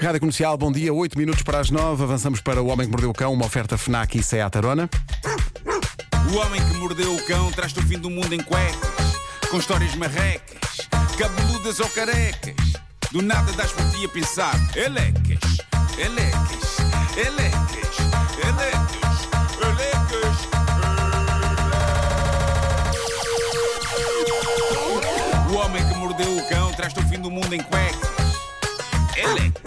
Rádio Comercial, bom dia, 8 minutos para as 9. Avançamos para O Homem que Mordeu o Cão, uma oferta FNAC e Seat Arona. O homem que mordeu o cão traz-te o fim do mundo em cuecas, com histórias marrecas, cabeludas ou carecas. Do nada das por ti a pensar, elecas, elecas, elecas, elecas, elecas. O homem que mordeu o cão traz-te o fim do mundo em cuecas. Elecas.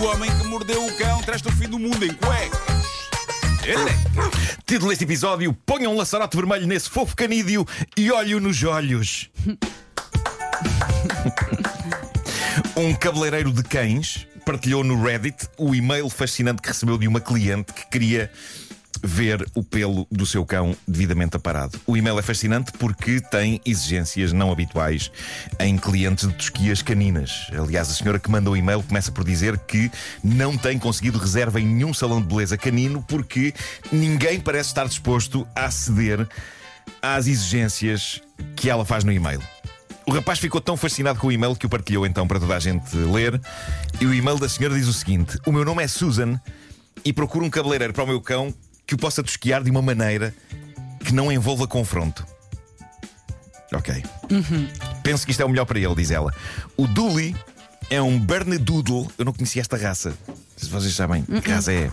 O homem que mordeu o cão traz-te o fim do mundo em cuecas. Elecas. Título deste episódio: Ponham um laçarote vermelho nesse fofo canídeo e olho nos olhos. um cabeleireiro de cães partilhou no Reddit o e-mail fascinante que recebeu de uma cliente que queria ver o pelo do seu cão devidamente aparado. O e-mail é fascinante porque tem exigências não habituais em clientes de tosquias caninas. Aliás, a senhora que manda o e-mail começa por dizer que não tem conseguido reserva em nenhum salão de beleza canino porque ninguém parece estar disposto a ceder às exigências que ela faz no e-mail. O rapaz ficou tão fascinado com o e-mail que o partilhou então para toda a gente ler. E o e-mail da senhora diz o seguinte: O meu nome é Susan e procuro um cabeleireiro para o meu cão que o possa tosquiar de uma maneira que não envolva confronto. Ok. Penso que isto é o melhor para ele, diz ela. O Dooley é um Bernedoodle. Eu não conhecia esta raça. Se vocês sabem que raça é.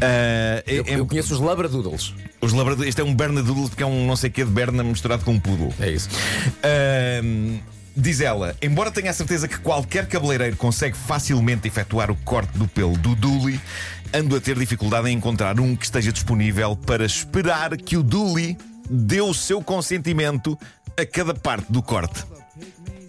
É- Eu, é- eu conheço os labradoodles. os labradores, este é um Bernedoodle porque é um não sei quê de Berna misturado com um poodle. É isso. Ahm, diz ela, embora tenha a certeza que qualquer cabeleireiro consegue facilmente efetuar o corte do pelo do Dooley, ando a ter dificuldade em encontrar um que esteja disponível para esperar que o Dooley dê o seu consentimento a cada parte do corte.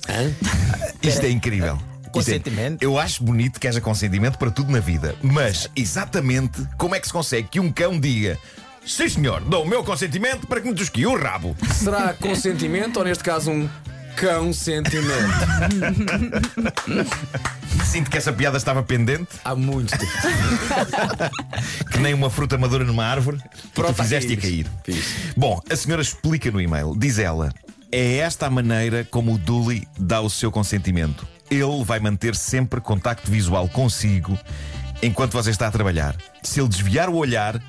Isto é incrível. Isto é- Consentimento? eu acho bonito que haja consentimento para tudo na vida, mas exatamente como é que se consegue que um cão diga Sim, senhor, dou o meu consentimento para que me tosquie o rabo. Será consentimento ou, neste caso, um cão sentimento? Sinto que essa piada estava pendente, Há muito tempo. que nem uma fruta madura numa árvore, tu Pronto, fizeste a fiz. cair. Fiz. Bom, a senhora explica no e-mail, diz ela, é esta a maneira como o Dooley dá o seu consentimento. Ele vai manter sempre contacto visual consigo enquanto você está a trabalhar. Se ele desviar o olhar,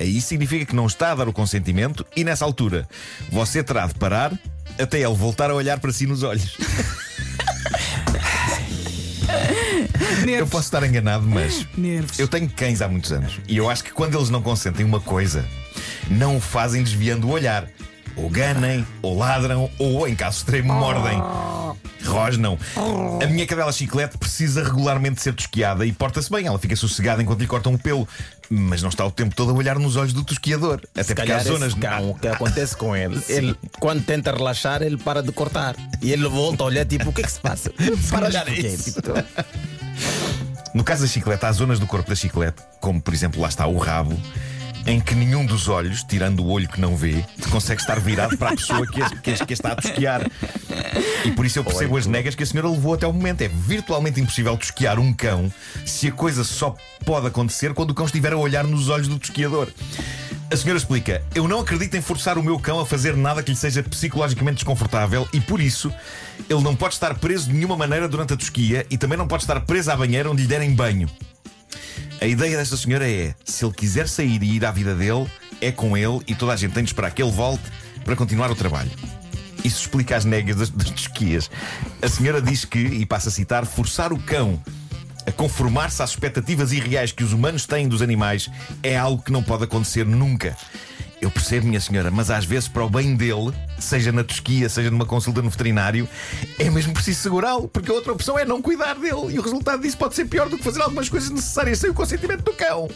aí significa que não está a dar o consentimento e nessa altura você terá de parar até ele voltar a olhar para si nos olhos. Eu posso estar enganado, mas eu tenho cães há muitos anos e eu acho que quando eles não consentem uma coisa, não o fazem desviando o olhar. Ou ganem, ou ladram, ou em caso extremo mordem. Rosnam. A minha cadela chiclete precisa regularmente ser tosquiada e porta-se bem. Ela fica sossegada enquanto lhe cortam o pelo. Mas não está o tempo todo a olhar nos olhos do tosquiador. Até Se porque há zonas. cão, o que acontece com ele? Ele, quando tenta relaxar, ele para de cortar. E ele volta a olhar, tipo, o que é que se passa? Para quê? isso. Tipo, No caso da chiclete, há zonas do corpo da chiclete, como por exemplo lá está o rabo, em que nenhum dos olhos, tirando o olho que não vê, consegue estar virado para a pessoa que a, que a- que a está a tosquear. E por isso eu percebo as negas que a senhora levou até o momento. É virtualmente impossível tosquear um cão se a coisa só pode acontecer quando o cão estiver a olhar nos olhos do tosquiador. A senhora explica: Eu não acredito em forçar o meu cão a fazer nada que lhe seja psicologicamente desconfortável e por isso ele não pode estar preso de nenhuma maneira durante a tosquia e também não pode estar preso à banheira onde lhe derem banho. A ideia desta senhora é: se ele quiser sair e ir à vida dele, é com ele e toda a gente tem de esperar que ele volte para continuar o trabalho. Isso explica as negas das, das tosquias. A senhora diz que, e passa a citar, forçar o cão a conformar-se às expectativas irreais que os humanos têm dos animais é algo que não pode acontecer nunca. Eu percebo, minha senhora, mas às vezes, para o bem dele, seja na tosquia, seja numa consulta no veterinário, é mesmo preciso segurá-lo, porque a outra opção é não cuidar dele. E o resultado disso pode ser pior do que fazer algumas coisas necessárias sem o consentimento do cão.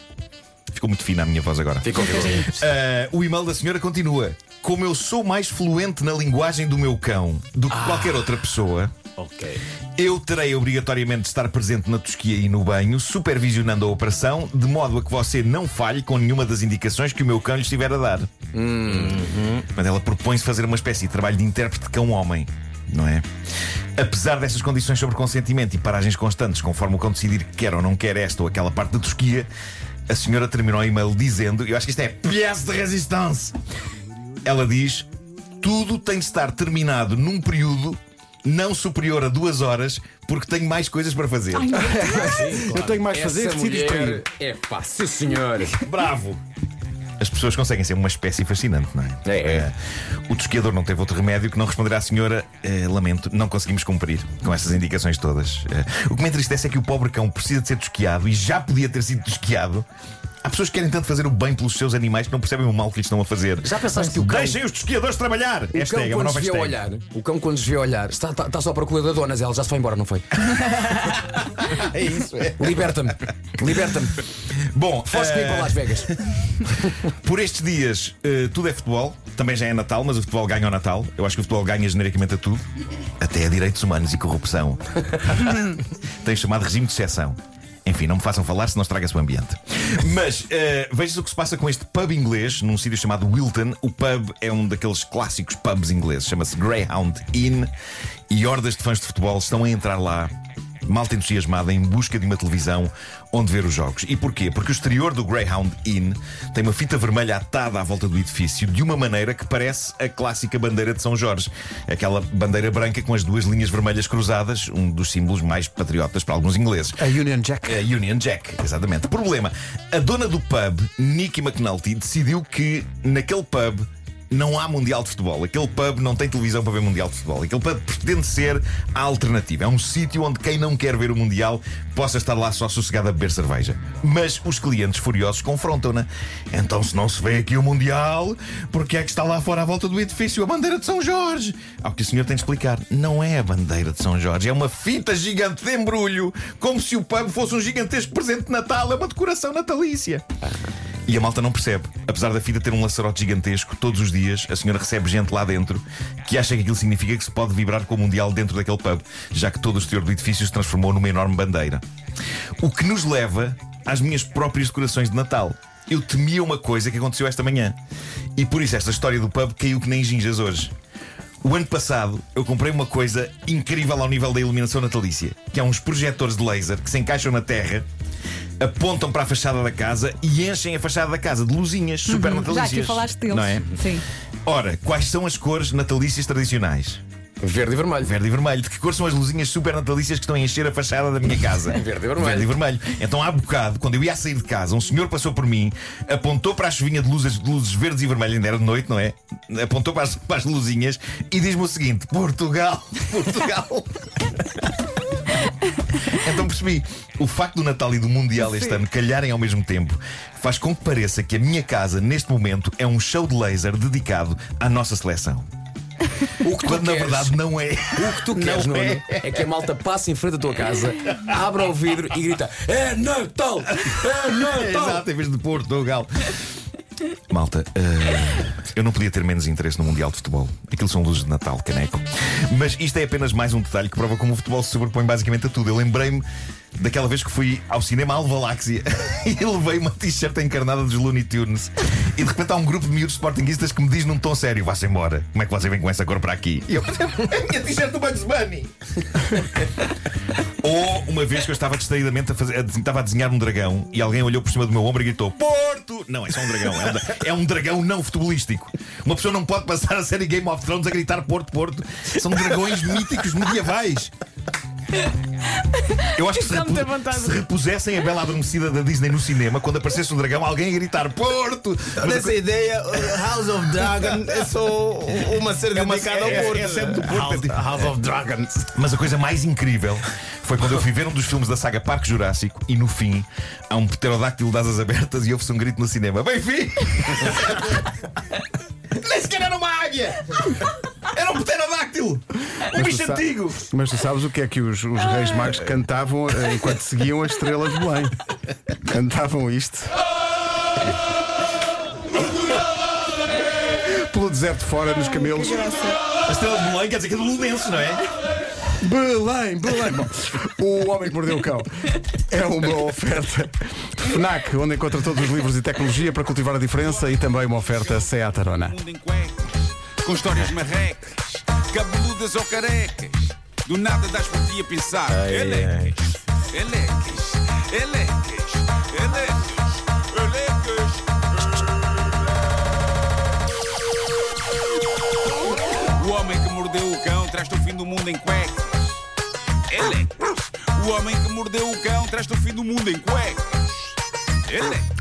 Ficou muito fina a minha voz agora. Ficou Ah, o e-mail da senhora continua. Como eu sou mais fluente na linguagem do meu cão do que qualquer outra pessoa, Ok. eu terei obrigatoriamente de estar presente na tosquia e no banho, supervisionando a operação, de modo a que você não falhe com nenhuma das indicações que o meu cão lhe estiver a dar. Mas ela propõe-se fazer uma espécie de trabalho de intérprete cão-homem. Não é? Apesar dessas condições sobre consentimento e paragens constantes, conforme o cão decidir que quer ou não quer esta ou aquela parte da tosquia, a senhora terminou o e-mail dizendo: Eu acho que isto é pièce de resistência. Ela diz: Tudo tem de estar terminado num período não superior a duas horas, porque tenho mais coisas para fazer. Eu tenho mais a fazer Essa que para mulher é pá, sim senhor. Bravo! As pessoas conseguem ser uma espécie fascinante, não é? É, é. Eh, o tosquiador não teve outro remédio que não responder à senhora: eh, Lamento, não conseguimos cumprir com essas indicações todas. Eh, o que me entristece é que o pobre cão precisa de ser tosquiado e já podia ter sido tosquiado. Há pessoas que querem tanto fazer o bem pelos seus animais que não percebem o mal que lhes estão a fazer. Já pensaste que o cão, Deixem os tosquiadores trabalhar! o cão Hashtag, é quando se vê olhar, o cão quando se vê olhar, está, está, está só à procura da dona, ela já se foi embora, não foi? É isso, é. Liberta-me, liberta-me. Bom, comigo eh, para Las Vegas. Por estes dias, eh, tudo é futebol. Também já é Natal, mas o futebol ganha o Natal. Eu acho que o futebol ganha genericamente a tudo, até a direitos humanos e corrupção. Tem o chamado regime de exceção. Enfim, não me façam falar, senão estraga-se o ambiente. Mas eh, veja-se o que se passa com este pub inglês, num sítio chamado Wilton. O pub é um daqueles clássicos pubs ingleses, chama-se Greyhound Inn. E hordas de fãs de futebol estão a entrar lá malta entusiasmada em busca de uma televisão onde ver os jogos. E porquê? Porque o exterior do Greyhound Inn tem uma fita vermelha atada à volta do edifício de uma maneira que parece a clássica bandeira de São Jorge. Aquela bandeira branca com as duas linhas vermelhas cruzadas, um dos símbolos mais patriotas para alguns ingleses. A Union Jack. A Union Jack, exatamente. Problema: a dona do pub, Nicky McNulty, decidiu que naquele pub não há Mundial de Futebol. Aquele pub não tem televisão para ver Mundial de Futebol. Aquele pub pretende ser a alternativa. É um sítio onde quem não quer ver o Mundial possa estar lá só sossegado a beber cerveja. Mas os clientes furiosos confrontam-na. Então, se não se vê aqui o Mundial, porque é que está lá fora à volta do edifício a bandeira de São Jorge? Ao que o senhor tem de explicar: não é a bandeira de São Jorge, é uma fita gigante de embrulho, como se o pub fosse um gigantesco presente de Natal, é uma decoração natalícia. E a malta não percebe. Apesar da fita ter um laçarote gigantesco, todos os dias a senhora recebe gente lá dentro que acha que aquilo significa que se pode vibrar com o Mundial dentro daquele pub, já que todo o exterior do edifício se transformou numa enorme bandeira. O que nos leva às minhas próprias decorações de Natal. Eu temia uma coisa que aconteceu esta manhã. E por isso esta história do pub caiu que nem ginjas hoje. O ano passado eu comprei uma coisa incrível ao nível da iluminação natalícia, que é uns projetores de laser que se encaixam na terra, apontam para a fachada da casa e enchem a fachada da casa de luzinhas super Já natalícias. aqui falaste deles. Não é? Sim. Ora, quais são as cores natalícias tradicionais? Verde e vermelho. Verde e vermelho. De que cor são as luzinhas super natalícias que estão a encher a fachada da minha casa? Verde e vermelho. Verde e vermelho. Então, há bocado, quando eu ia sair de casa, um senhor passou por mim, apontou para a chuvinha de luzes, de luzes verdes e vermelhas, ainda era de noite, não é? Apontou para as, para as luzinhas e diz-me o seguinte: Portugal, Portugal. Então percebi, o facto do Natal e do Mundial este ano calharem ao mesmo tempo faz com que pareça que a minha casa, neste momento, é um show de laser dedicado à nossa seleção. O que tu Quando na queres, verdade não é. o que tu queres, Não Nuno, é. é. que a malta passe em frente à tua casa, abra o vidro e grita: É Natal! É Natal! Exato, em vez de Portugal. Malta, eh, eu não podia ter menos interesse no Mundial de Futebol. Aquilo são luzes de Natal, caneco. Mas isto é apenas mais um detalhe que prova como o futebol se sobrepõe basicamente a tudo. Eu lembrei-me daquela vez que fui ao cinema Alvaláxia e levei uma t-shirt encarnada dos Looney Tunes. E de repente há um grupo de miúdos sportinguistas que me diz num tom sério: vá-se embora. Como é que você vem com essa cor para aqui? E eu, é a minha t-shirt do Bugs Bunny. Ou uma vez que eu estava distraidamente a, fazer, a estava a desenhar um dragão e alguém olhou por cima do meu ombro e gritou: Porto! Não, é só um dragão. É um, é um dragão não futebolístico. Uma pessoa não pode passar a série Game of Thrones a gritar Porto, Porto. São dragões míticos medievais. Eu acho que se, repu se repusessem a Bela Adormecida da Disney no cinema, quando aparecesse um dragão, alguém a gritar Porto! Mas a Nessa ideia, o House of Dragon é só uma série uma- dedicada é- ao Porto. é sempre do Porto, é House, House of Dragons. Mas a coisa mais incrível foi quando eu fui ver um dos filmes da saga Parque Jurássico e no fim há um pterodáctilo de asas abertas e ouve-se um grito no cinema: Bem-fim! Nem sequer era uma águia! Era um pterodáctilo! Um bicho tu sa-! Mas tu sabes o que é que os, os reis magos cantavam eh, enquanto seguiam as estrelas de Belém? Cantavam isto. Pelo deserto fora, nos camelos. A estrela de Belém quer dizer que é do Ludenses, não é? Belém, Belém. Bom, o Homem que Mordeu o Cão é uma oferta FNAC, onde encontra todos os livros e tecnologia para cultivar a diferença e também uma oferta Seat Arona. mundo em cuecas, com histórias marrecas, cabeludas ou carecas. Do nada das por ti a pensar. Elecas, elecas, elecas, elecas, elecas. O homem que mordeu o cão traz-te o fim do do mundo em cuecas. Elecas. O homem que mordeu o cão traz-te o fim do mundo em cuecas. Elecas.